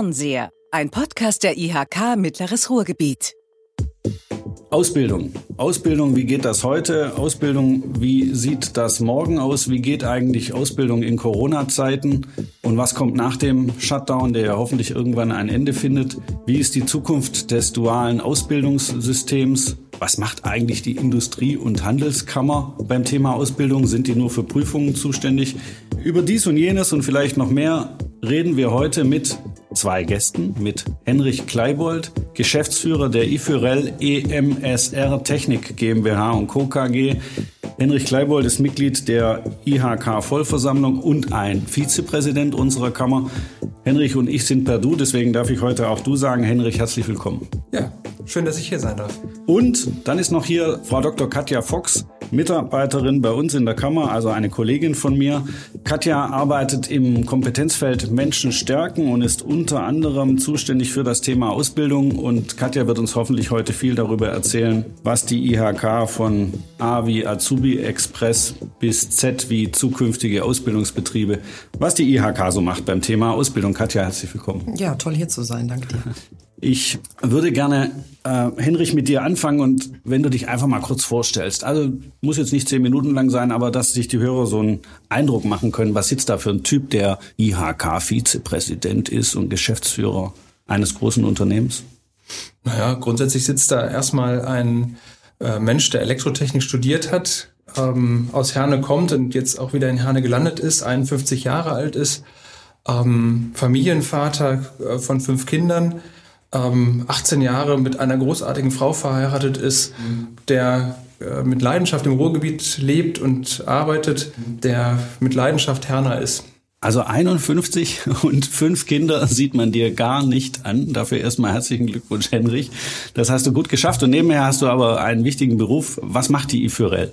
Fernseher, ein Podcast der IHK Mittleres Ruhrgebiet. Ausbildung. Ausbildung, wie geht das heute? Ausbildung, wie sieht das morgen aus? Wie geht eigentlich Ausbildung in Corona-Zeiten? Und was kommt nach dem Shutdown, der ja hoffentlich irgendwann ein Ende findet? Wie ist die Zukunft des dualen Ausbildungssystems? Was macht eigentlich die Industrie- und Handelskammer beim Thema Ausbildung? Sind die nur für Prüfungen zuständig? Über dies und jenes und vielleicht noch mehr reden wir heute mit zwei Gästen, mit Henrich Kleibold, Geschäftsführer der IFÜREL EMSR Technik GmbH und Co. KG. Henrich Kleibold ist Mitglied der IHK Vollversammlung und ein Vizepräsident unserer Kammer. Henrich und ich sind per Du, deswegen darf ich heute auch du sagen. Henrich, herzlich willkommen. Ja, schön, dass ich hier sein darf. Und dann ist noch hier Frau Dr. Katja Fox, Mitarbeiterin bei uns in der Kammer, also eine Kollegin von mir. Katja arbeitet im Kompetenzfeld Menschen stärken und ist unter anderem zuständig für das Thema Ausbildung. Und Katja wird uns hoffentlich heute viel darüber erzählen, was die IHK von A wie Azubi Express bis Z wie zukünftige Ausbildungsbetriebe, was die IHK so macht beim Thema Ausbildung. Katja, herzlich willkommen. Ja, toll hier zu sein. Danke dir. Ich würde gerne, äh, Henrich, mit dir anfangen und wenn du dich einfach mal kurz vorstellst. Also muss jetzt nicht zehn Minuten lang sein, aber dass sich die Hörer so einen Eindruck machen können, was sitzt da für ein Typ, der IHK-Vizepräsident ist und Geschäftsführer eines großen Unternehmens? Naja, grundsätzlich sitzt da erstmal ein äh, Mensch, der Elektrotechnik studiert hat, ähm, aus Herne kommt und jetzt auch wieder in Herne gelandet ist, 51 Jahre alt ist, ähm, Familienvater äh, von fünf Kindern, ähm, 18 Jahre mit einer großartigen Frau verheiratet ist, mhm. der äh, mit Leidenschaft im Ruhrgebiet lebt und arbeitet, der mit Leidenschaft Herner ist. Also 51 und fünf Kinder sieht man dir gar nicht an. Dafür erstmal herzlichen Glückwunsch, Henrich. Das hast du gut geschafft. Und nebenher hast du aber einen wichtigen Beruf. Was macht die IFÜREL?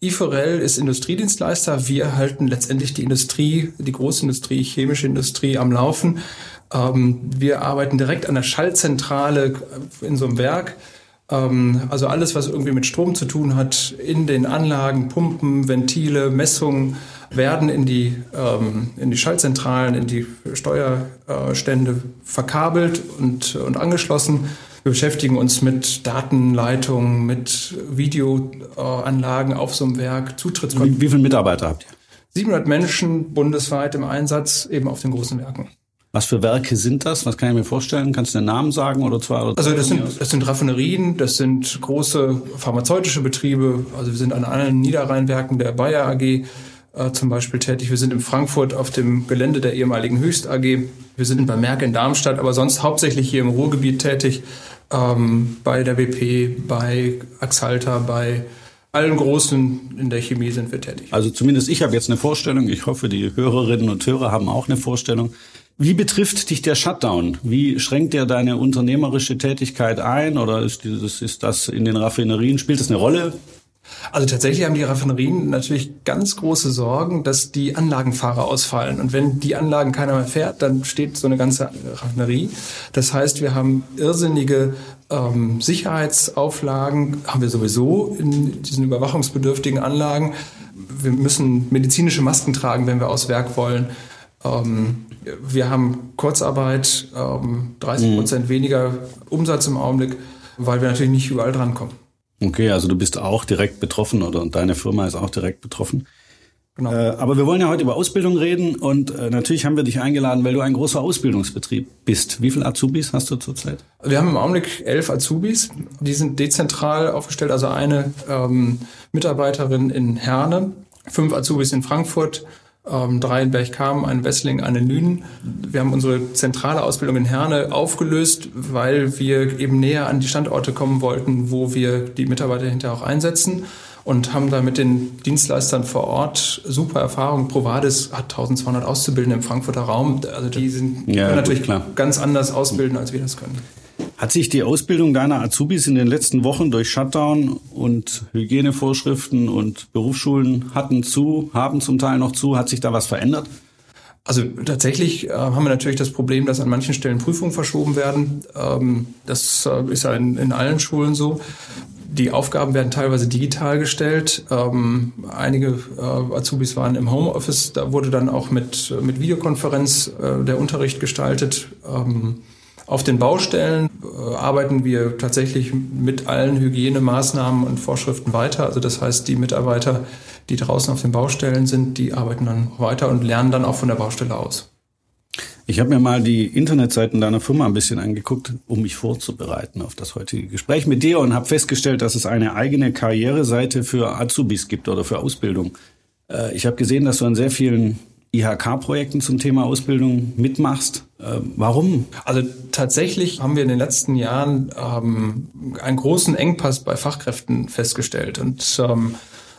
IFOREL ist Industriedienstleister. Wir halten letztendlich die Industrie, die Großindustrie, chemische Industrie am Laufen. Ähm, wir arbeiten direkt an der Schaltzentrale in so einem Werk. Ähm, also alles, was irgendwie mit Strom zu tun hat, in den Anlagen, Pumpen, Ventile, Messungen werden in die, ähm, in die Schaltzentralen, in die Steuerstände verkabelt und, und angeschlossen. Wir beschäftigen uns mit Datenleitungen, mit Videoanlagen auf so einem Werk, Zutrittskonten. Wie, wie viele Mitarbeiter habt ihr? 700 Menschen bundesweit im Einsatz, eben auf den großen Werken. Was für Werke sind das? Was kann ich mir vorstellen? Kannst du den Namen sagen oder zwar? Oder also das sind, das sind Raffinerien, das sind große pharmazeutische Betriebe. Also wir sind an allen Niederrheinwerken der Bayer AG äh, zum Beispiel tätig. Wir sind in Frankfurt auf dem Gelände der ehemaligen Höchst AG. Wir sind bei Merck in Darmstadt, aber sonst hauptsächlich hier im Ruhrgebiet tätig. Ähm, bei der BP, bei Axalta, bei allen Großen in der Chemie sind wir tätig. Also zumindest ich habe jetzt eine Vorstellung. Ich hoffe, die Hörerinnen und Hörer haben auch eine Vorstellung. Wie betrifft dich der Shutdown? Wie schränkt der deine unternehmerische Tätigkeit ein? Oder ist, dieses, ist das in den Raffinerien, spielt das eine Rolle? Also tatsächlich haben die Raffinerien natürlich ganz große Sorgen, dass die Anlagenfahrer ausfallen. Und wenn die Anlagen keiner mehr fährt, dann steht so eine ganze Raffinerie. Das heißt, wir haben irrsinnige ähm, Sicherheitsauflagen, haben wir sowieso in diesen überwachungsbedürftigen Anlagen. Wir müssen medizinische Masken tragen, wenn wir aus Werk wollen. Ähm, wir haben Kurzarbeit, ähm, 30 Prozent mhm. weniger Umsatz im Augenblick, weil wir natürlich nicht überall drankommen. Okay, also du bist auch direkt betroffen oder deine Firma ist auch direkt betroffen. Genau. Äh, aber wir wollen ja heute über Ausbildung reden und äh, natürlich haben wir dich eingeladen, weil du ein großer Ausbildungsbetrieb bist. Wie viele Azubis hast du zurzeit? Wir haben im Augenblick elf Azubis. Die sind dezentral aufgestellt, also eine ähm, Mitarbeiterin in Herne, fünf Azubis in Frankfurt, ähm, drei in Bergkamen, ein Wessling, eine Lünen. Wir haben unsere zentrale Ausbildung in Herne aufgelöst, weil wir eben näher an die Standorte kommen wollten, wo wir die Mitarbeiter hinterher auch einsetzen und haben da mit den Dienstleistern vor Ort super Erfahrung. Provadis hat 1200 Auszubildende im Frankfurter Raum. Also die sind ja, natürlich klar. ganz anders ausbilden, als wir das können. Hat sich die Ausbildung deiner Azubis in den letzten Wochen durch Shutdown und Hygienevorschriften und Berufsschulen hatten zu, haben zum Teil noch zu, hat sich da was verändert? Also tatsächlich äh, haben wir natürlich das Problem, dass an manchen Stellen Prüfungen verschoben werden. Ähm, das äh, ist ja in, in allen Schulen so. die Aufgaben werden teilweise digital gestellt. Ähm, einige äh, Azubis waren im Homeoffice, da wurde dann auch mit, mit Videokonferenz äh, der Unterricht gestaltet. Ähm, auf den Baustellen äh, arbeiten wir tatsächlich mit allen Hygienemaßnahmen und Vorschriften weiter. Also das heißt, die Mitarbeiter, die draußen auf den Baustellen sind, die arbeiten dann weiter und lernen dann auch von der Baustelle aus. Ich habe mir mal die Internetseiten deiner Firma ein bisschen angeguckt, um mich vorzubereiten auf das heutige Gespräch mit dir und habe festgestellt, dass es eine eigene Karriereseite für Azubis gibt oder für Ausbildung. Äh, ich habe gesehen, dass du an sehr vielen IHK-Projekten zum Thema Ausbildung mitmachst. Äh, warum? Also tatsächlich haben wir in den letzten Jahren ähm, einen großen Engpass bei Fachkräften festgestellt und ähm,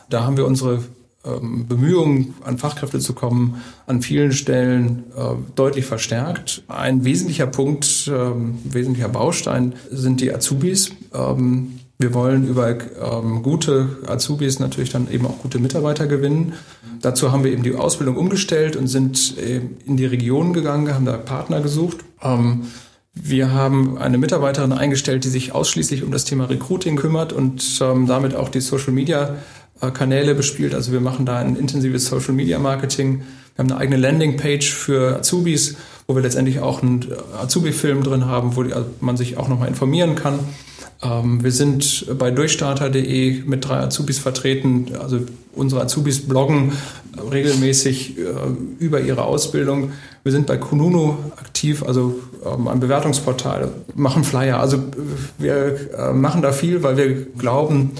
da haben wir unsere ähm, Bemühungen, an Fachkräfte zu kommen, an vielen Stellen äh, deutlich verstärkt. Ein wesentlicher Punkt, ähm, wesentlicher Baustein sind die Azubis. Ähm, wir wollen über ähm, gute Azubis natürlich dann eben auch gute Mitarbeiter gewinnen. Dazu haben wir eben die Ausbildung umgestellt und sind äh, in die Regionen gegangen, haben da Partner gesucht. Ähm, wir haben eine Mitarbeiterin eingestellt, die sich ausschließlich um das Thema Recruiting kümmert und ähm, damit auch die Social Media äh, Kanäle bespielt. Also wir machen da ein intensives Social Media Marketing. Wir haben eine eigene Landingpage für Azubis, wo wir letztendlich auch einen äh, Azubi-Film drin haben, wo man sich auch nochmal informieren kann. Ähm, wir sind bei durchstarter.de mit drei Azubis vertreten. Also unsere Azubis bloggen regelmäßig äh, über ihre Ausbildung. Wir sind bei Kununu aktiv, also ähm, ein Bewertungsportal, machen Flyer. Also wir machen da viel, weil wir glauben,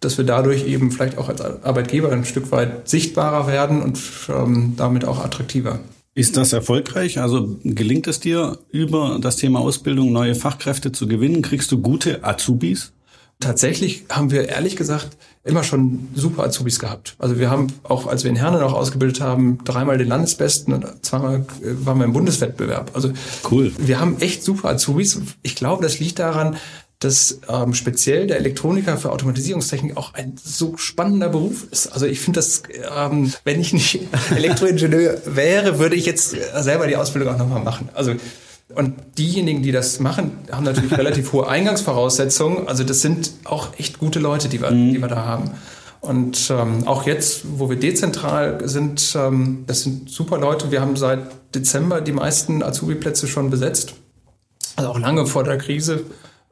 dass wir dadurch eben vielleicht auch als Arbeitgeber ein Stück weit sichtbarer werden und ähm, damit auch attraktiver. Ist das erfolgreich? Also gelingt es dir, über das Thema Ausbildung neue Fachkräfte zu gewinnen? Kriegst du gute Azubis? Tatsächlich haben wir ehrlich gesagt immer schon super Azubis gehabt. Also wir haben auch, als wir in Herne noch ausgebildet haben, dreimal den Landesbesten und zweimal äh, waren wir im Bundeswettbewerb. Also cool. Wir haben echt super Azubis. Ich glaube, das liegt daran, dass ähm, speziell der Elektroniker für Automatisierungstechnik auch ein so spannender Beruf ist. Also ich finde das, ähm, wenn ich nicht Elektroingenieur wäre, würde ich jetzt selber die Ausbildung auch nochmal machen. Also und diejenigen, die das machen, haben natürlich relativ hohe Eingangsvoraussetzungen. Also das sind auch echt gute Leute, die wir, mhm. die wir da haben. Und ähm, auch jetzt, wo wir dezentral sind, ähm, das sind super Leute. Wir haben seit Dezember die meisten Azubi-Plätze schon besetzt. Also auch lange vor der Krise.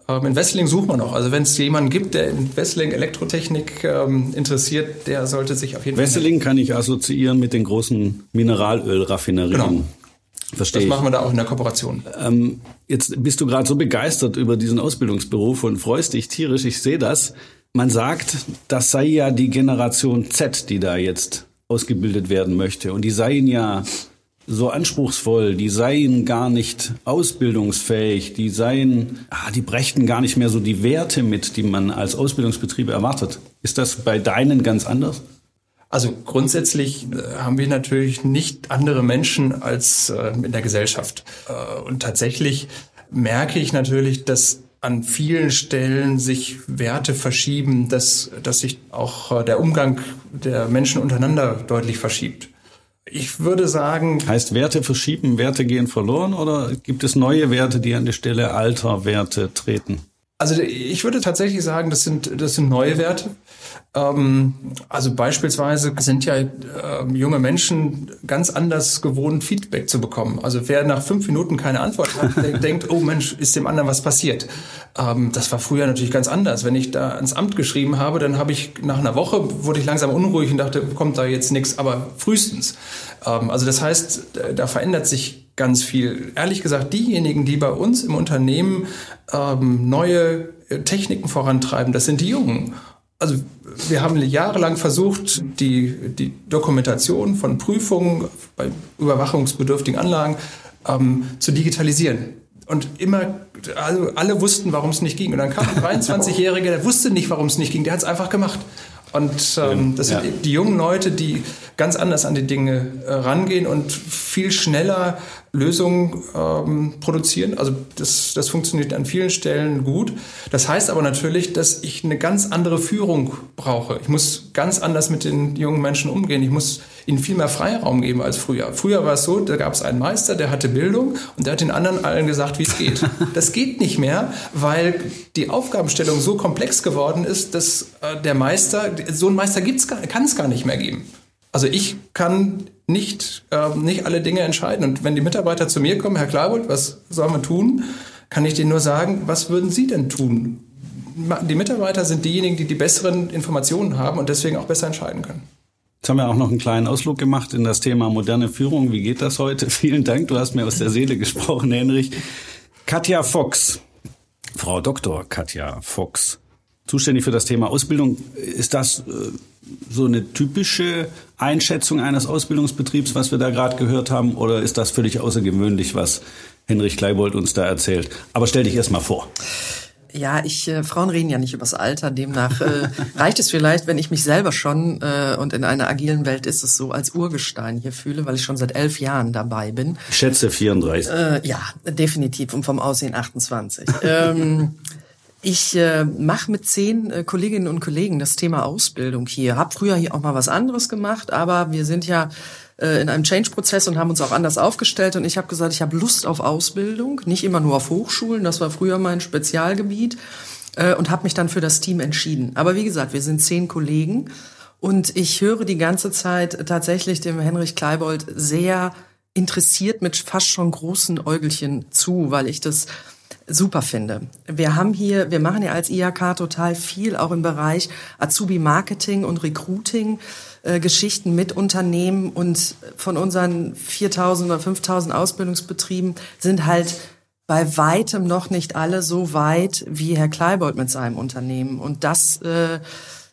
Ähm, in Wessling sucht man noch. Also wenn es jemanden gibt, der in Wessling Elektrotechnik ähm, interessiert, der sollte sich auf jeden Fall. Wessling kann ich assoziieren mit den großen Mineralölraffinerien. Genau. Verstehe das machen wir da auch in der Kooperation. Ähm, jetzt bist du gerade so begeistert über diesen Ausbildungsberuf und freust dich tierisch. Ich sehe das. Man sagt, das sei ja die Generation Z, die da jetzt ausgebildet werden möchte. Und die seien ja so anspruchsvoll, die seien gar nicht ausbildungsfähig, die seien, ah, die brächten gar nicht mehr so die Werte mit, die man als Ausbildungsbetriebe erwartet. Ist das bei deinen ganz anders? Also grundsätzlich äh, haben wir natürlich nicht andere Menschen als äh, in der Gesellschaft. Äh, und tatsächlich merke ich natürlich, dass an vielen Stellen sich Werte verschieben, dass, dass sich auch der Umgang der Menschen untereinander deutlich verschiebt. Ich würde sagen. Heißt Werte verschieben, Werte gehen verloren oder gibt es neue Werte, die an die Stelle alter Werte treten? Also ich würde tatsächlich sagen, das sind, das sind neue Werte. Ähm, also beispielsweise sind ja äh, junge Menschen ganz anders gewohnt, Feedback zu bekommen. Also wer nach fünf Minuten keine Antwort hat, der denkt, oh Mensch, ist dem anderen was passiert. Ähm, das war früher natürlich ganz anders. Wenn ich da ans Amt geschrieben habe, dann habe ich nach einer Woche wurde ich langsam unruhig und dachte, kommt da jetzt nichts, aber frühestens. Ähm, also das heißt, da verändert sich ganz viel. Ehrlich gesagt, diejenigen, die bei uns im Unternehmen ähm, neue äh, Techniken vorantreiben, das sind die Jungen. Also wir haben jahrelang versucht, die, die Dokumentation von Prüfungen bei überwachungsbedürftigen Anlagen ähm, zu digitalisieren. Und immer, also alle wussten, warum es nicht ging. Und dann kam ein 23-Jähriger, der wusste nicht, warum es nicht ging. Der hat es einfach gemacht. Und ähm, das sind ja. die jungen Leute, die ganz anders an die Dinge äh, rangehen und viel schneller Lösungen ähm, produzieren. Also das, das funktioniert an vielen Stellen gut. Das heißt aber natürlich, dass ich eine ganz andere Führung brauche. Ich muss ganz anders mit den jungen Menschen umgehen. Ich muss ihnen viel mehr Freiraum geben als früher. Früher war es so, da gab es einen Meister, der hatte Bildung und der hat den anderen allen gesagt, wie es geht. Das geht nicht mehr, weil die Aufgabenstellung so komplex geworden ist, dass äh, der Meister, so einen Meister gibt's kann es gar nicht mehr geben. Also ich kann nicht, äh, nicht alle Dinge entscheiden. Und wenn die Mitarbeiter zu mir kommen, Herr Klarbold, was soll man tun? Kann ich denen nur sagen, was würden Sie denn tun? Die Mitarbeiter sind diejenigen, die die besseren Informationen haben und deswegen auch besser entscheiden können. Jetzt haben wir auch noch einen kleinen Ausflug gemacht in das Thema moderne Führung. Wie geht das heute? Vielen Dank, du hast mir aus der Seele gesprochen, Henrich. Katja Fox, Frau Dr. Katja Fox, zuständig für das Thema Ausbildung. Ist das äh, so eine typische Einschätzung eines Ausbildungsbetriebs, was wir da gerade gehört haben, oder ist das völlig außergewöhnlich, was Henrich Kleibold uns da erzählt? Aber stell dich erst mal vor. Ja, ich äh, Frauen reden ja nicht übers Alter, demnach äh, reicht es vielleicht, wenn ich mich selber schon äh, und in einer agilen Welt ist es so als Urgestein hier fühle, weil ich schon seit elf Jahren dabei bin. Ich schätze 34. Äh, ja, definitiv und vom Aussehen 28. ähm, ich äh, mache mit zehn äh, Kolleginnen und Kollegen das Thema Ausbildung hier. Hab früher hier auch mal was anderes gemacht, aber wir sind ja äh, in einem Change-Prozess und haben uns auch anders aufgestellt. Und ich habe gesagt, ich habe Lust auf Ausbildung, nicht immer nur auf Hochschulen. Das war früher mein Spezialgebiet äh, und habe mich dann für das Team entschieden. Aber wie gesagt, wir sind zehn Kollegen und ich höre die ganze Zeit tatsächlich dem Henrich Kleibold sehr interessiert mit fast schon großen Äugelchen zu, weil ich das super finde. Wir haben hier, wir machen ja als IHK total viel, auch im Bereich Azubi Marketing und Recruiting, äh, Geschichten mit Unternehmen und von unseren 4000 oder 5000 Ausbildungsbetrieben sind halt bei weitem noch nicht alle so weit wie Herr Kleibold mit seinem Unternehmen. Und das äh,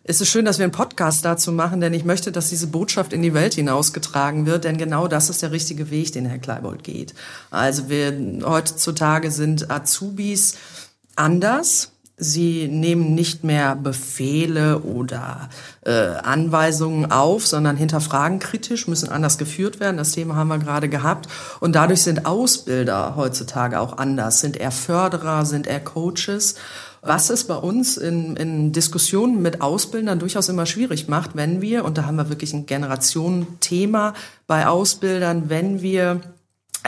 es ist schön, dass wir einen Podcast dazu machen, denn ich möchte, dass diese Botschaft in die Welt hinausgetragen wird, denn genau das ist der richtige Weg, den Herr Kleibold geht. Also wir heutzutage sind Azubis anders. Sie nehmen nicht mehr Befehle oder äh, Anweisungen auf, sondern hinterfragen kritisch, müssen anders geführt werden. Das Thema haben wir gerade gehabt. Und dadurch sind Ausbilder heutzutage auch anders, sind eher Förderer, sind eher Coaches. Was es bei uns in, in Diskussionen mit Ausbildern durchaus immer schwierig macht, wenn wir, und da haben wir wirklich ein Generationenthema bei Ausbildern, wenn wir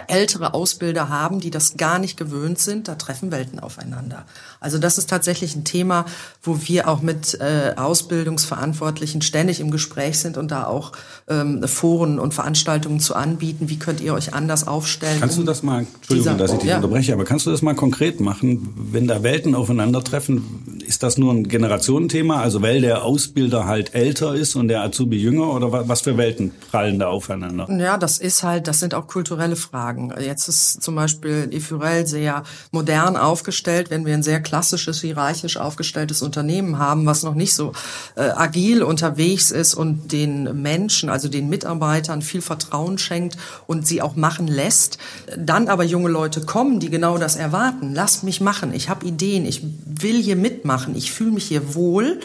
ältere Ausbilder haben, die das gar nicht gewöhnt sind, da treffen Welten aufeinander. Also das ist tatsächlich ein Thema, wo wir auch mit äh, Ausbildungsverantwortlichen ständig im Gespräch sind und da auch ähm, Foren und Veranstaltungen zu anbieten. Wie könnt ihr euch anders aufstellen? Kannst du das mal, Entschuldigung, dass ich dich ja. unterbreche, aber kannst du das mal konkret machen? Wenn da Welten aufeinandertreffen, ist das nur ein Generationenthema, also weil der Ausbilder halt älter ist und der Azubi jünger oder was für Welten prallen da aufeinander? Ja, das ist halt, das sind auch kulturelle Fragen. Jetzt ist zum Beispiel Ifurel sehr modern aufgestellt, wenn wir ein sehr klassisches, hierarchisch aufgestelltes Unternehmen haben, was noch nicht so äh, agil unterwegs ist und den Menschen, also den Mitarbeitern viel Vertrauen schenkt und sie auch machen lässt. Dann aber junge Leute kommen, die genau das erwarten. Lasst mich machen. Ich habe Ideen. Ich will hier mitmachen. Ich fühle mich hier wohl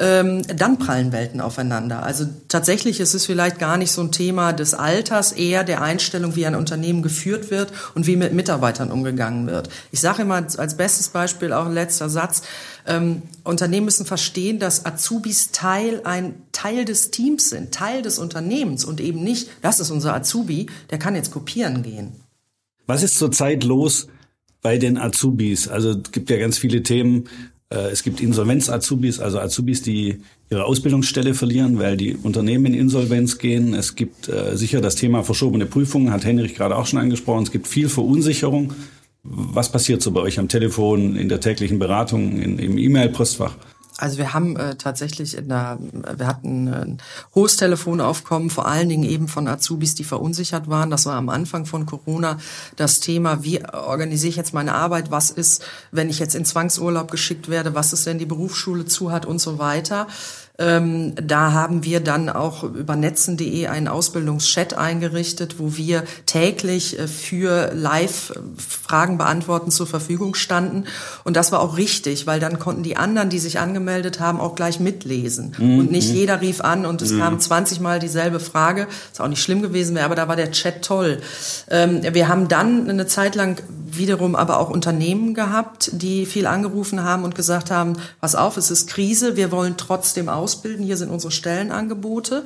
ähm, dann prallen Welten aufeinander. Also tatsächlich ist es vielleicht gar nicht so ein Thema des Alters, eher der Einstellung, wie ein Unternehmen geführt wird und wie mit Mitarbeitern umgegangen wird. Ich sage immer als bestes Beispiel auch letzter Satz, ähm, Unternehmen müssen verstehen, dass Azubis Teil ein Teil des Teams sind, Teil des Unternehmens und eben nicht, das ist unser Azubi, der kann jetzt kopieren gehen. Was ist zurzeit los bei den Azubis? Also es gibt ja ganz viele Themen, es gibt Insolvenz-Azubis, also Azubis, die ihre Ausbildungsstelle verlieren, weil die Unternehmen in Insolvenz gehen. Es gibt äh, sicher das Thema verschobene Prüfungen, hat Henrich gerade auch schon angesprochen. Es gibt viel Verunsicherung. Was passiert so bei euch am Telefon, in der täglichen Beratung, in, im E-Mail-Postfach? Also wir haben äh, tatsächlich in der, wir hatten ein hohes Telefonaufkommen, vor allen Dingen eben von Azubis, die verunsichert waren. Das war am Anfang von Corona das Thema, wie organisiere ich jetzt meine Arbeit, was ist, wenn ich jetzt in Zwangsurlaub geschickt werde, was ist, wenn die Berufsschule zu hat und so weiter. Ähm, da haben wir dann auch über netzen.de einen Ausbildungschat eingerichtet, wo wir täglich äh, für Live-Fragen beantworten zur Verfügung standen. Und das war auch richtig, weil dann konnten die anderen, die sich angemeldet haben, auch gleich mitlesen. Mhm. Und nicht jeder rief an und es mhm. kam 20 Mal dieselbe Frage. Was auch nicht schlimm gewesen wäre, aber da war der Chat toll. Ähm, wir haben dann eine Zeit lang wiederum aber auch Unternehmen gehabt, die viel angerufen haben und gesagt haben, pass auf, es ist Krise, wir wollen trotzdem ausbilden, hier sind unsere Stellenangebote.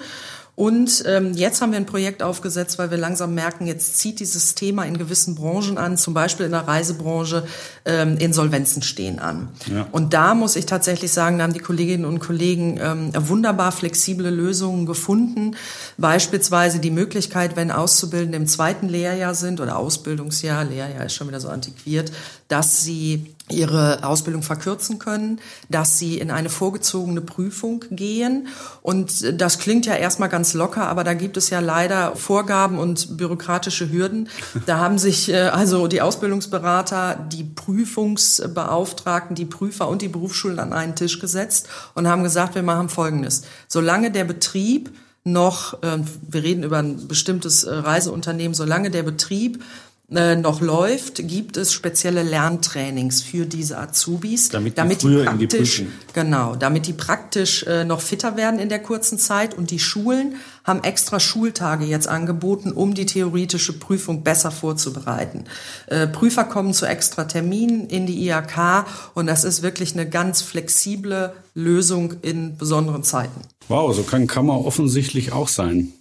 Und ähm, jetzt haben wir ein Projekt aufgesetzt, weil wir langsam merken, jetzt zieht dieses Thema in gewissen Branchen an, zum Beispiel in der Reisebranche, ähm, Insolvenzen stehen an. Ja. Und da muss ich tatsächlich sagen, da haben die Kolleginnen und Kollegen ähm, wunderbar flexible Lösungen gefunden. Beispielsweise die Möglichkeit, wenn Auszubildende im zweiten Lehrjahr sind oder Ausbildungsjahr, Lehrjahr ist schon wieder so antiquiert, dass sie ihre Ausbildung verkürzen können, dass sie in eine vorgezogene Prüfung gehen. Und das klingt ja erstmal ganz locker, aber da gibt es ja leider Vorgaben und bürokratische Hürden. Da haben sich äh, also die Ausbildungsberater, die Prüfungsbeauftragten, die Prüfer und die Berufsschulen an einen Tisch gesetzt und haben gesagt, wir machen Folgendes. Solange der Betrieb noch, äh, wir reden über ein bestimmtes äh, Reiseunternehmen, solange der Betrieb äh, noch läuft, gibt es spezielle Lerntrainings für diese Azubis, damit die, damit die praktisch, die genau, damit die praktisch äh, noch fitter werden in der kurzen Zeit und die Schulen haben extra Schultage jetzt angeboten, um die theoretische Prüfung besser vorzubereiten. Äh, Prüfer kommen zu extra Terminen in die IHK und das ist wirklich eine ganz flexible Lösung in besonderen Zeiten. Wow, so kann Kammer offensichtlich auch sein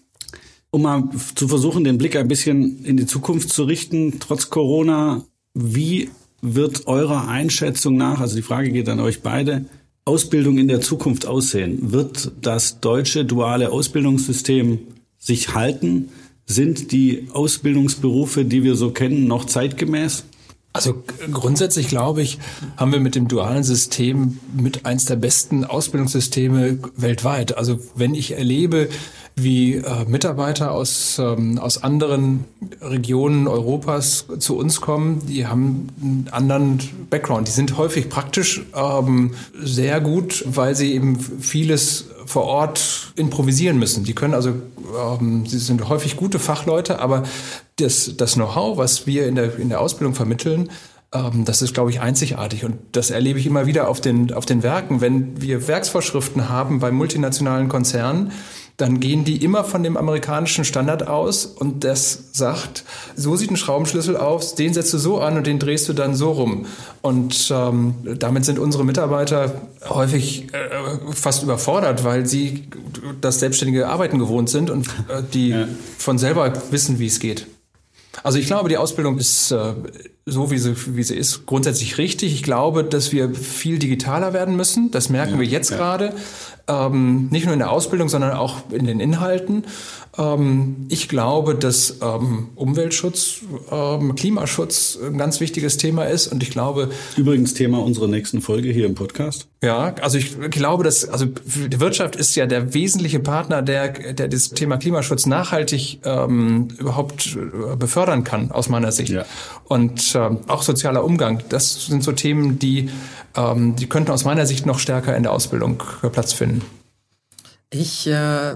um mal zu versuchen, den Blick ein bisschen in die Zukunft zu richten, trotz Corona, wie wird eurer Einschätzung nach, also die Frage geht an euch beide, Ausbildung in der Zukunft aussehen? Wird das deutsche duale Ausbildungssystem sich halten? Sind die Ausbildungsberufe, die wir so kennen, noch zeitgemäß? Also grundsätzlich glaube ich, haben wir mit dem dualen System mit eins der besten Ausbildungssysteme weltweit. Also wenn ich erlebe, wie äh, Mitarbeiter aus, ähm, aus anderen Regionen Europas zu uns kommen, die haben einen anderen Background. Die sind häufig praktisch ähm, sehr gut, weil sie eben vieles vor Ort improvisieren müssen. Die können also, ähm, sie sind häufig gute Fachleute, aber das, das Know-how, was wir in der, in der Ausbildung vermitteln, ähm, das ist, glaube ich, einzigartig. Und das erlebe ich immer wieder auf den, auf den Werken. Wenn wir Werksvorschriften haben bei multinationalen Konzernen, dann gehen die immer von dem amerikanischen Standard aus und das sagt, so sieht ein Schraubenschlüssel aus, den setzt du so an und den drehst du dann so rum. Und ähm, damit sind unsere Mitarbeiter häufig äh, fast überfordert, weil sie das selbstständige Arbeiten gewohnt sind und äh, die ja. von selber wissen, wie es geht. Also ich glaube, die Ausbildung ist äh, so, wie sie, wie sie ist, grundsätzlich richtig. Ich glaube, dass wir viel digitaler werden müssen. Das merken ja, wir jetzt ja. gerade ähm, nicht nur in der Ausbildung, sondern auch in den Inhalten. Ähm, ich glaube, dass ähm, Umweltschutz, ähm, Klimaschutz ein ganz wichtiges Thema ist und ich glaube... Übrigens Thema unserer nächsten Folge hier im Podcast. Ja, also ich glaube, dass also die Wirtschaft ist ja der wesentliche Partner, der, der das Thema Klimaschutz nachhaltig ähm, überhaupt äh, befördern kann, aus meiner Sicht. Ja. Und auch sozialer Umgang, das sind so Themen, die, ähm, die könnten aus meiner Sicht noch stärker in der Ausbildung Platz finden. Ich, äh,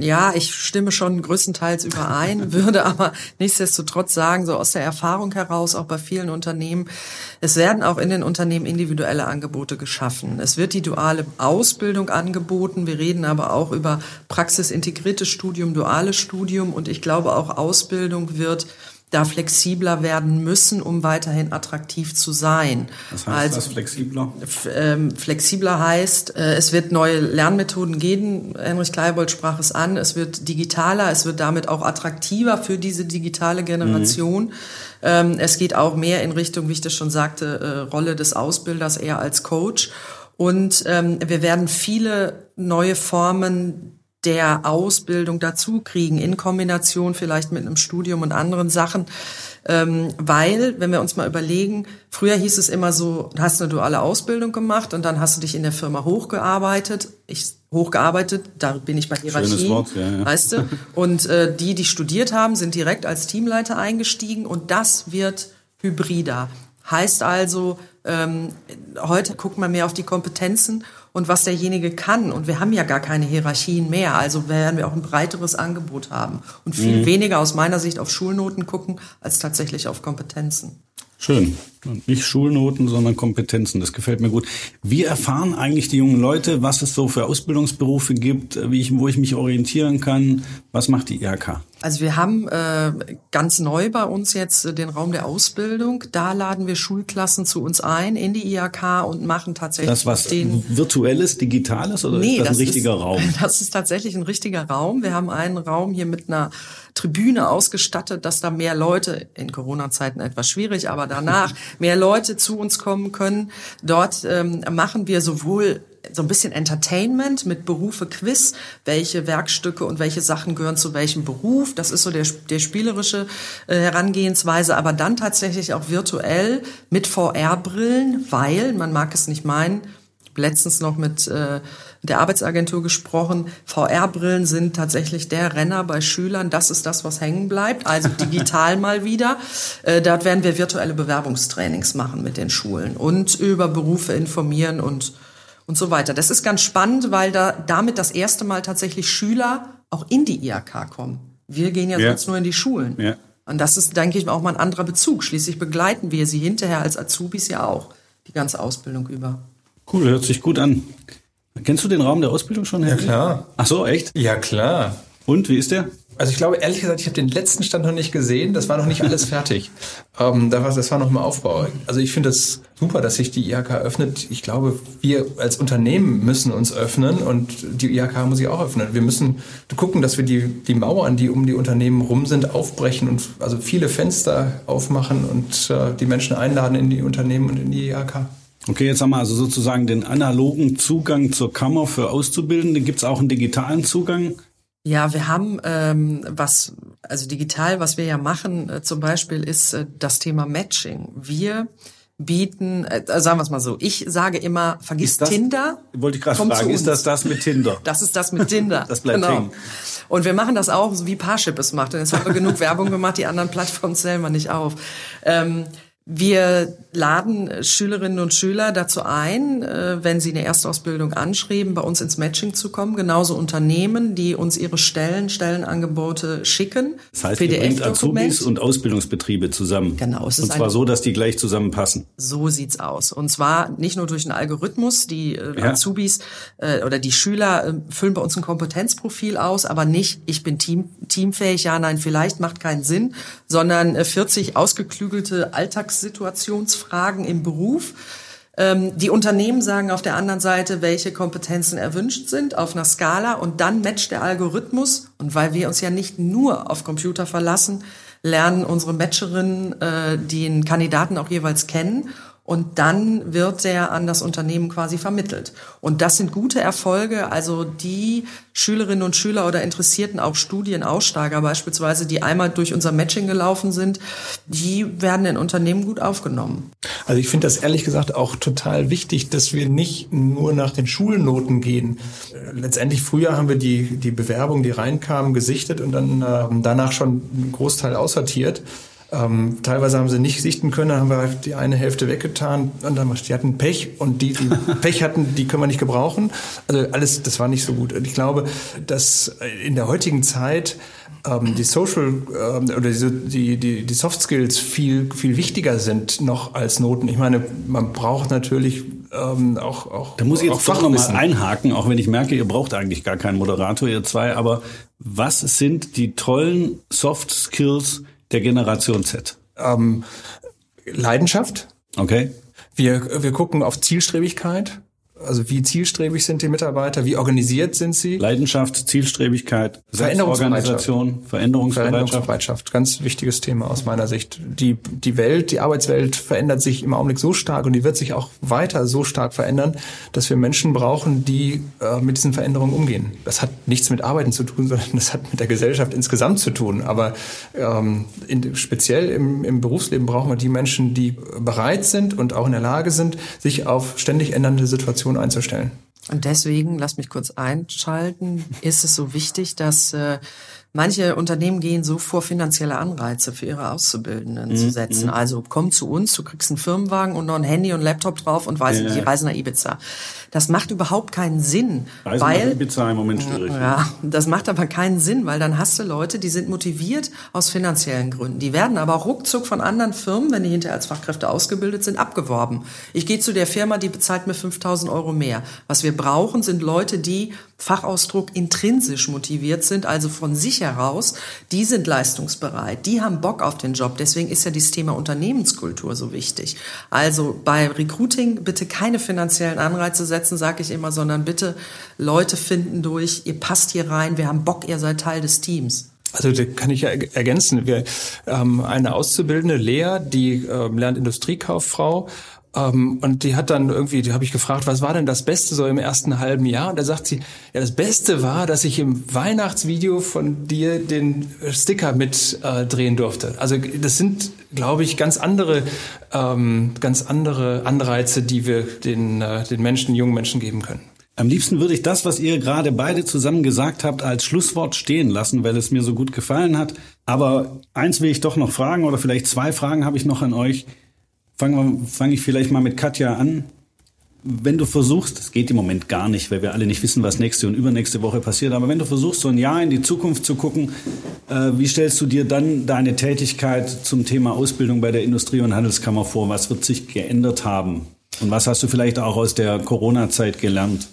ja, ich stimme schon größtenteils überein, würde aber nichtsdestotrotz sagen, so aus der Erfahrung heraus, auch bei vielen Unternehmen, es werden auch in den Unternehmen individuelle Angebote geschaffen. Es wird die duale Ausbildung angeboten. Wir reden aber auch über praxisintegriertes Studium, duales Studium und ich glaube auch Ausbildung wird da flexibler werden müssen, um weiterhin attraktiv zu sein. Was heißt also, das flexibler? Ähm, flexibler heißt, äh, es wird neue Lernmethoden geben. Henrich Kleibold sprach es an. Es wird digitaler. Es wird damit auch attraktiver für diese digitale Generation. Mhm. Ähm, es geht auch mehr in Richtung, wie ich das schon sagte, äh, Rolle des Ausbilders eher als Coach. Und ähm, wir werden viele neue Formen der Ausbildung dazu kriegen, in Kombination vielleicht mit einem Studium und anderen Sachen. Ähm, weil, wenn wir uns mal überlegen, früher hieß es immer so, du hast eine duale Ausbildung gemacht und dann hast du dich in der Firma hochgearbeitet. Ich hochgearbeitet, da bin ich bei Hierarchie, Wort, ja, ja. weißt du. Und äh, die, die studiert haben, sind direkt als Teamleiter eingestiegen und das wird hybrider. Heißt also, ähm, heute guckt man mehr auf die Kompetenzen und was derjenige kann. Und wir haben ja gar keine Hierarchien mehr. Also werden wir auch ein breiteres Angebot haben und viel mhm. weniger aus meiner Sicht auf Schulnoten gucken, als tatsächlich auf Kompetenzen. Schön. Und nicht Schulnoten, sondern Kompetenzen. Das gefällt mir gut. Wie erfahren eigentlich die jungen Leute, was es so für Ausbildungsberufe gibt, wie ich, wo ich mich orientieren kann? Was macht die IHK? Also wir haben äh, ganz neu bei uns jetzt äh, den Raum der Ausbildung. Da laden wir Schulklassen zu uns ein in die IHK und machen tatsächlich das was den virtuelles, digitales oder nee, ist das, das ein richtiger ist, Raum? Das ist tatsächlich ein richtiger Raum. Wir haben einen Raum hier mit einer Tribüne ausgestattet, dass da mehr Leute in Corona-Zeiten etwas schwierig, aber danach mehr Leute zu uns kommen können. Dort ähm, machen wir sowohl so ein bisschen Entertainment mit Berufe Quiz, welche Werkstücke und welche Sachen gehören zu welchem Beruf. Das ist so der, der spielerische äh, Herangehensweise, aber dann tatsächlich auch virtuell mit VR-Brillen, weil, man mag es nicht meinen, letztens noch mit äh, der Arbeitsagentur gesprochen. VR-Brillen sind tatsächlich der Renner bei Schülern. Das ist das, was hängen bleibt. Also digital mal wieder. Äh, dort werden wir virtuelle Bewerbungstrainings machen mit den Schulen und über Berufe informieren und und so weiter. Das ist ganz spannend, weil da damit das erste Mal tatsächlich Schüler auch in die IHK kommen. Wir gehen ja, ja. sonst nur in die Schulen. Ja. Und das ist, denke ich, auch mal ein anderer Bezug. Schließlich begleiten wir sie hinterher als Azubis ja auch die ganze Ausbildung über. Cool, hört sich gut an. Kennst du den Raum der Ausbildung schon? Henry? Ja, klar. Ach so, echt? Ja, klar. Und, wie ist der? Also ich glaube, ehrlich gesagt, ich habe den letzten Stand noch nicht gesehen. Das war noch nicht alles fertig. ähm, das war noch im Aufbau. Also ich finde es das super, dass sich die IHK öffnet. Ich glaube, wir als Unternehmen müssen uns öffnen und die IHK muss sich auch öffnen. Wir müssen gucken, dass wir die, die Mauern, die um die Unternehmen rum sind, aufbrechen und also viele Fenster aufmachen und äh, die Menschen einladen in die Unternehmen und in die IHK. Okay, jetzt haben wir also sozusagen den analogen Zugang zur Kammer für Auszubildende. Gibt es auch einen digitalen Zugang? Ja, wir haben ähm, was, also digital, was wir ja machen, äh, zum Beispiel ist äh, das Thema Matching. Wir bieten, äh, sagen wir es mal so, ich sage immer, vergiss das, Tinder. Wollte ich gerade fragen, ist das das mit Tinder? Das ist das mit Tinder. das bleibt genau. hängen. Und wir machen das auch, so wie Parship es macht. Und jetzt haben wir genug Werbung gemacht, die anderen Plattformen zählen wir nicht auf. Ähm, wir laden Schülerinnen und Schüler dazu ein, äh, wenn sie eine Erstausbildung anschreiben, bei uns ins Matching zu kommen. Genauso Unternehmen, die uns ihre Stellen, Stellenangebote schicken. Das heißt, ihr bringt Azubis und Ausbildungsbetriebe zusammen. Genau. Es ist und zwar so, dass die gleich zusammenpassen. So sieht's aus. Und zwar nicht nur durch einen Algorithmus. Die äh, ja. Azubis äh, oder die Schüler füllen bei uns ein Kompetenzprofil aus, aber nicht, ich bin team, teamfähig, ja, nein, vielleicht macht keinen Sinn, sondern 40 ausgeklügelte Alltags Alltagssituationsfragen im Beruf. Ähm, die Unternehmen sagen auf der anderen Seite, welche Kompetenzen erwünscht sind auf einer Skala und dann matcht der Algorithmus. Und weil wir uns ja nicht nur auf Computer verlassen, lernen unsere Matcherinnen äh, den Kandidaten auch jeweils kennen und dann wird der an das Unternehmen quasi vermittelt. Und das sind gute Erfolge. Also die Schülerinnen und Schüler oder Interessierten, auch Studienaussteiger beispielsweise, die einmal durch unser Matching gelaufen sind, die werden in Unternehmen gut aufgenommen. Also ich finde das ehrlich gesagt auch total wichtig, dass wir nicht nur nach den Schulnoten gehen. Letztendlich früher haben wir die, die Bewerbung, die reinkamen, gesichtet und dann äh, danach schon einen Großteil aussortiert. Ähm, teilweise haben sie nicht sichten können, dann haben wir halt die eine Hälfte weggetan und dann die hatten Pech und die, die Pech hatten, die können wir nicht gebrauchen. Also alles, das war nicht so gut. Und ich glaube, dass in der heutigen Zeit ähm, die Social ähm, oder die, die, die Soft Skills viel, viel wichtiger sind noch als Noten. Ich meine, man braucht natürlich ähm, auch, auch. Da muss ich jetzt doch nochmal einhaken, auch wenn ich merke, ihr braucht eigentlich gar keinen Moderator, ihr zwei, aber was sind die tollen Soft Skills, der Generation Z? Ähm, Leidenschaft. Okay. Wir, wir gucken auf Zielstrebigkeit. Also wie zielstrebig sind die Mitarbeiter, wie organisiert sind sie? Leidenschaft, Zielstrebigkeit, Veränderungsorganisation, Veränderungsbereitschaft. Veränderungsbereitschaft, ganz wichtiges Thema aus meiner Sicht. Die, die Welt, die Arbeitswelt verändert sich im Augenblick so stark und die wird sich auch weiter so stark verändern, dass wir Menschen brauchen, die äh, mit diesen Veränderungen umgehen. Das hat nichts mit Arbeiten zu tun, sondern das hat mit der Gesellschaft insgesamt zu tun. Aber ähm, in, speziell im, im Berufsleben brauchen wir die Menschen, die bereit sind und auch in der Lage sind, sich auf ständig ändernde Situationen Situation einzustellen. Und deswegen, lass mich kurz einschalten, ist es so wichtig, dass äh, Manche Unternehmen gehen so vor, finanzielle Anreize für ihre Auszubildenden mhm. zu setzen. Mhm. Also komm zu uns, du kriegst einen Firmenwagen und noch ein Handy und Laptop drauf und weiß ja. nicht, die reisen nach Ibiza. Das macht überhaupt keinen Sinn. Reisen weil, nach Ibiza im Moment schwierig. Ja, das macht aber keinen Sinn, weil dann hast du Leute, die sind motiviert aus finanziellen Gründen. Die werden aber ruckzuck von anderen Firmen, wenn die hinterher als Fachkräfte ausgebildet sind, abgeworben. Ich gehe zu der Firma, die bezahlt mir 5000 Euro mehr. Was wir brauchen, sind Leute, die Fachausdruck intrinsisch motiviert sind, also von sich heraus, die sind leistungsbereit, die haben Bock auf den Job. Deswegen ist ja dieses Thema Unternehmenskultur so wichtig. Also bei Recruiting bitte keine finanziellen Anreize setzen, sage ich immer, sondern bitte Leute finden durch, ihr passt hier rein, wir haben Bock, ihr seid Teil des Teams. Also da kann ich ergänzen. Wir haben eine Auszubildende, Lea, die äh, lernt Industriekauffrau ähm, und die hat dann irgendwie, die habe ich gefragt, was war denn das Beste so im ersten halben Jahr? Und da sagt sie, ja, das Beste war, dass ich im Weihnachtsvideo von dir den Sticker mit äh, durfte. Also das sind, glaube ich, ganz andere, ähm, ganz andere Anreize, die wir den, äh, den Menschen, jungen Menschen geben können. Am liebsten würde ich das, was ihr gerade beide zusammen gesagt habt, als Schlusswort stehen lassen, weil es mir so gut gefallen hat. Aber eins will ich doch noch fragen, oder vielleicht zwei Fragen habe ich noch an euch. Fange fang ich vielleicht mal mit Katja an. Wenn du versuchst, das geht im Moment gar nicht, weil wir alle nicht wissen, was nächste und übernächste Woche passiert, aber wenn du versuchst, so ein Jahr in die Zukunft zu gucken, äh, wie stellst du dir dann deine Tätigkeit zum Thema Ausbildung bei der Industrie- und Handelskammer vor? Was wird sich geändert haben? Und was hast du vielleicht auch aus der Corona-Zeit gelernt?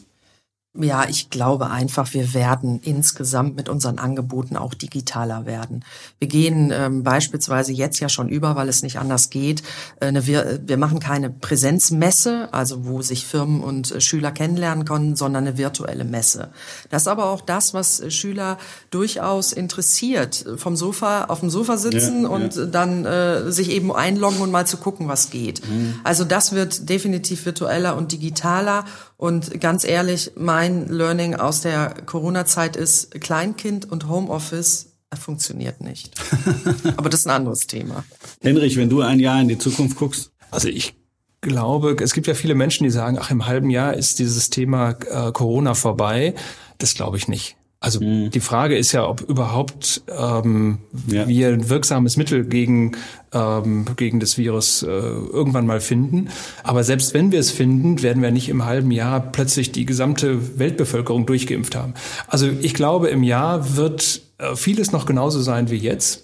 Ja, ich glaube einfach, wir werden insgesamt mit unseren Angeboten auch digitaler werden. Wir gehen ähm, beispielsweise jetzt ja schon über, weil es nicht anders geht. Äh, ne, wir, wir machen keine Präsenzmesse, also wo sich Firmen und äh, Schüler kennenlernen können, sondern eine virtuelle Messe. Das ist aber auch das, was äh, Schüler durchaus interessiert. Vom Sofa, auf dem Sofa sitzen ja, und ja. dann äh, sich eben einloggen und mal zu gucken, was geht. Mhm. Also das wird definitiv virtueller und digitaler und ganz ehrlich, mein Learning aus der Corona-Zeit ist, Kleinkind und Homeoffice funktioniert nicht. Aber das ist ein anderes Thema. Henrich, wenn du ein Jahr in die Zukunft guckst. Also ich glaube, es gibt ja viele Menschen, die sagen, ach, im halben Jahr ist dieses Thema äh, Corona vorbei. Das glaube ich nicht. Also mhm. die Frage ist ja, ob überhaupt ähm, ja. wir ein wirksames Mittel gegen, ähm, gegen das Virus äh, irgendwann mal finden. Aber selbst wenn wir es finden, werden wir nicht im halben Jahr plötzlich die gesamte Weltbevölkerung durchgeimpft haben. Also ich glaube, im Jahr wird äh, vieles noch genauso sein wie jetzt.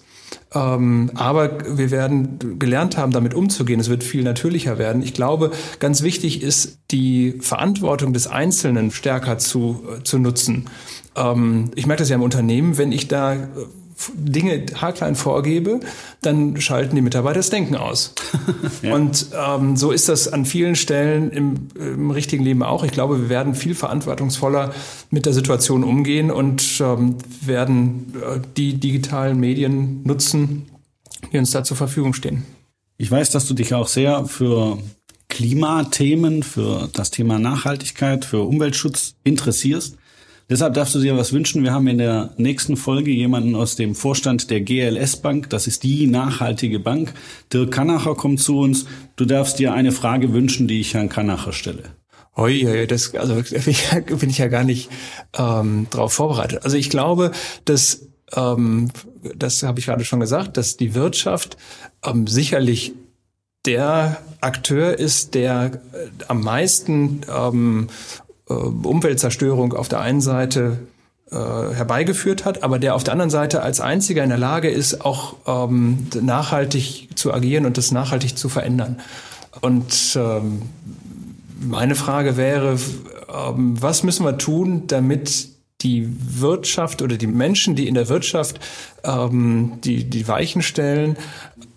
Ähm, aber wir werden gelernt haben, damit umzugehen. Es wird viel natürlicher werden. Ich glaube, ganz wichtig ist, die Verantwortung des Einzelnen stärker zu, äh, zu nutzen. Ähm, ich merke das ja im Unternehmen, wenn ich da äh, Dinge haarklein vorgebe, dann schalten die Mitarbeiter das Denken aus. ja. Und ähm, so ist das an vielen Stellen im, im, richtigen Leben auch. Ich glaube, wir werden viel verantwortungsvoller mit der Situation umgehen und ähm, werden äh, die digitalen Medien nutzen, die uns da zur Verfügung stehen. Ich weiß, dass du dich auch sehr für Klimathemen, für das Thema Nachhaltigkeit, für Umweltschutz interessierst. Deshalb darfst du dir was wünschen. Wir haben in der nächsten Folge jemanden aus dem Vorstand der GLS Bank. Das ist die nachhaltige Bank. Dirk Kanacher kommt zu uns. Du darfst dir eine Frage wünschen, die ich Herrn Kanacher stelle. Oi, das, also bin ich ja gar nicht ähm, darauf vorbereitet. Also ich glaube, dass ähm, das habe ich gerade schon gesagt, dass die Wirtschaft ähm, sicherlich der Akteur ist, der äh, am meisten ähm, äh, Umweltzerstörung auf der einen Seite äh, herbeigeführt hat, aber der auf der anderen Seite als einziger in der Lage ist, auch ähm, nachhaltig zu agieren und das nachhaltig zu verändern. Und ähm, meine Frage wäre, ähm, was müssen wir tun, damit die Wirtschaft oder die Menschen, die in der Wirtschaft ähm, die, die Weichen stellen,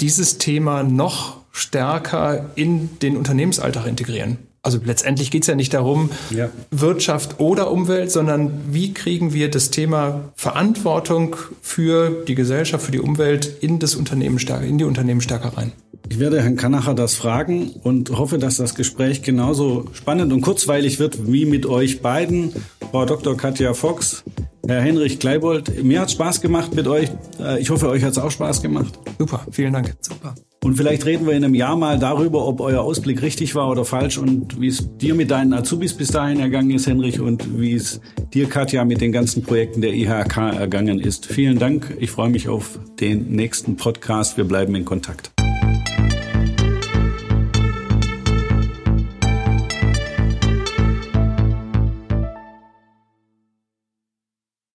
dieses Thema noch stärker in den Unternehmensalltag integrieren? Also letztendlich geht es ja nicht darum, ja. Wirtschaft oder Umwelt, sondern wie kriegen wir das Thema Verantwortung für die Gesellschaft, für die Umwelt in das Unternehmen stärker, in die Unternehmen stärker rein. Ich werde Herrn Kanacher das fragen und hoffe, dass das Gespräch genauso spannend und kurzweilig wird wie mit euch beiden, Frau Dr. Katja Fox, Herr Henrich Kleibold. Mir hat Spaß gemacht mit euch. Äh, ich hoffe, euch hat es auch Spaß gemacht. Super, vielen Dank. Super. Und vielleicht reden wir in einem Jahr mal darüber, ob euer Ausblick richtig war oder falsch und wie es dir mit deinen Azubis bis dahin ergangen ist, Henrich, und wie es dir, Katja, mit den ganzen Projekten der IHK ergangen ist. Vielen Dank. Ich freue mich auf den nächsten Podcast. Wir bleiben in Kontakt.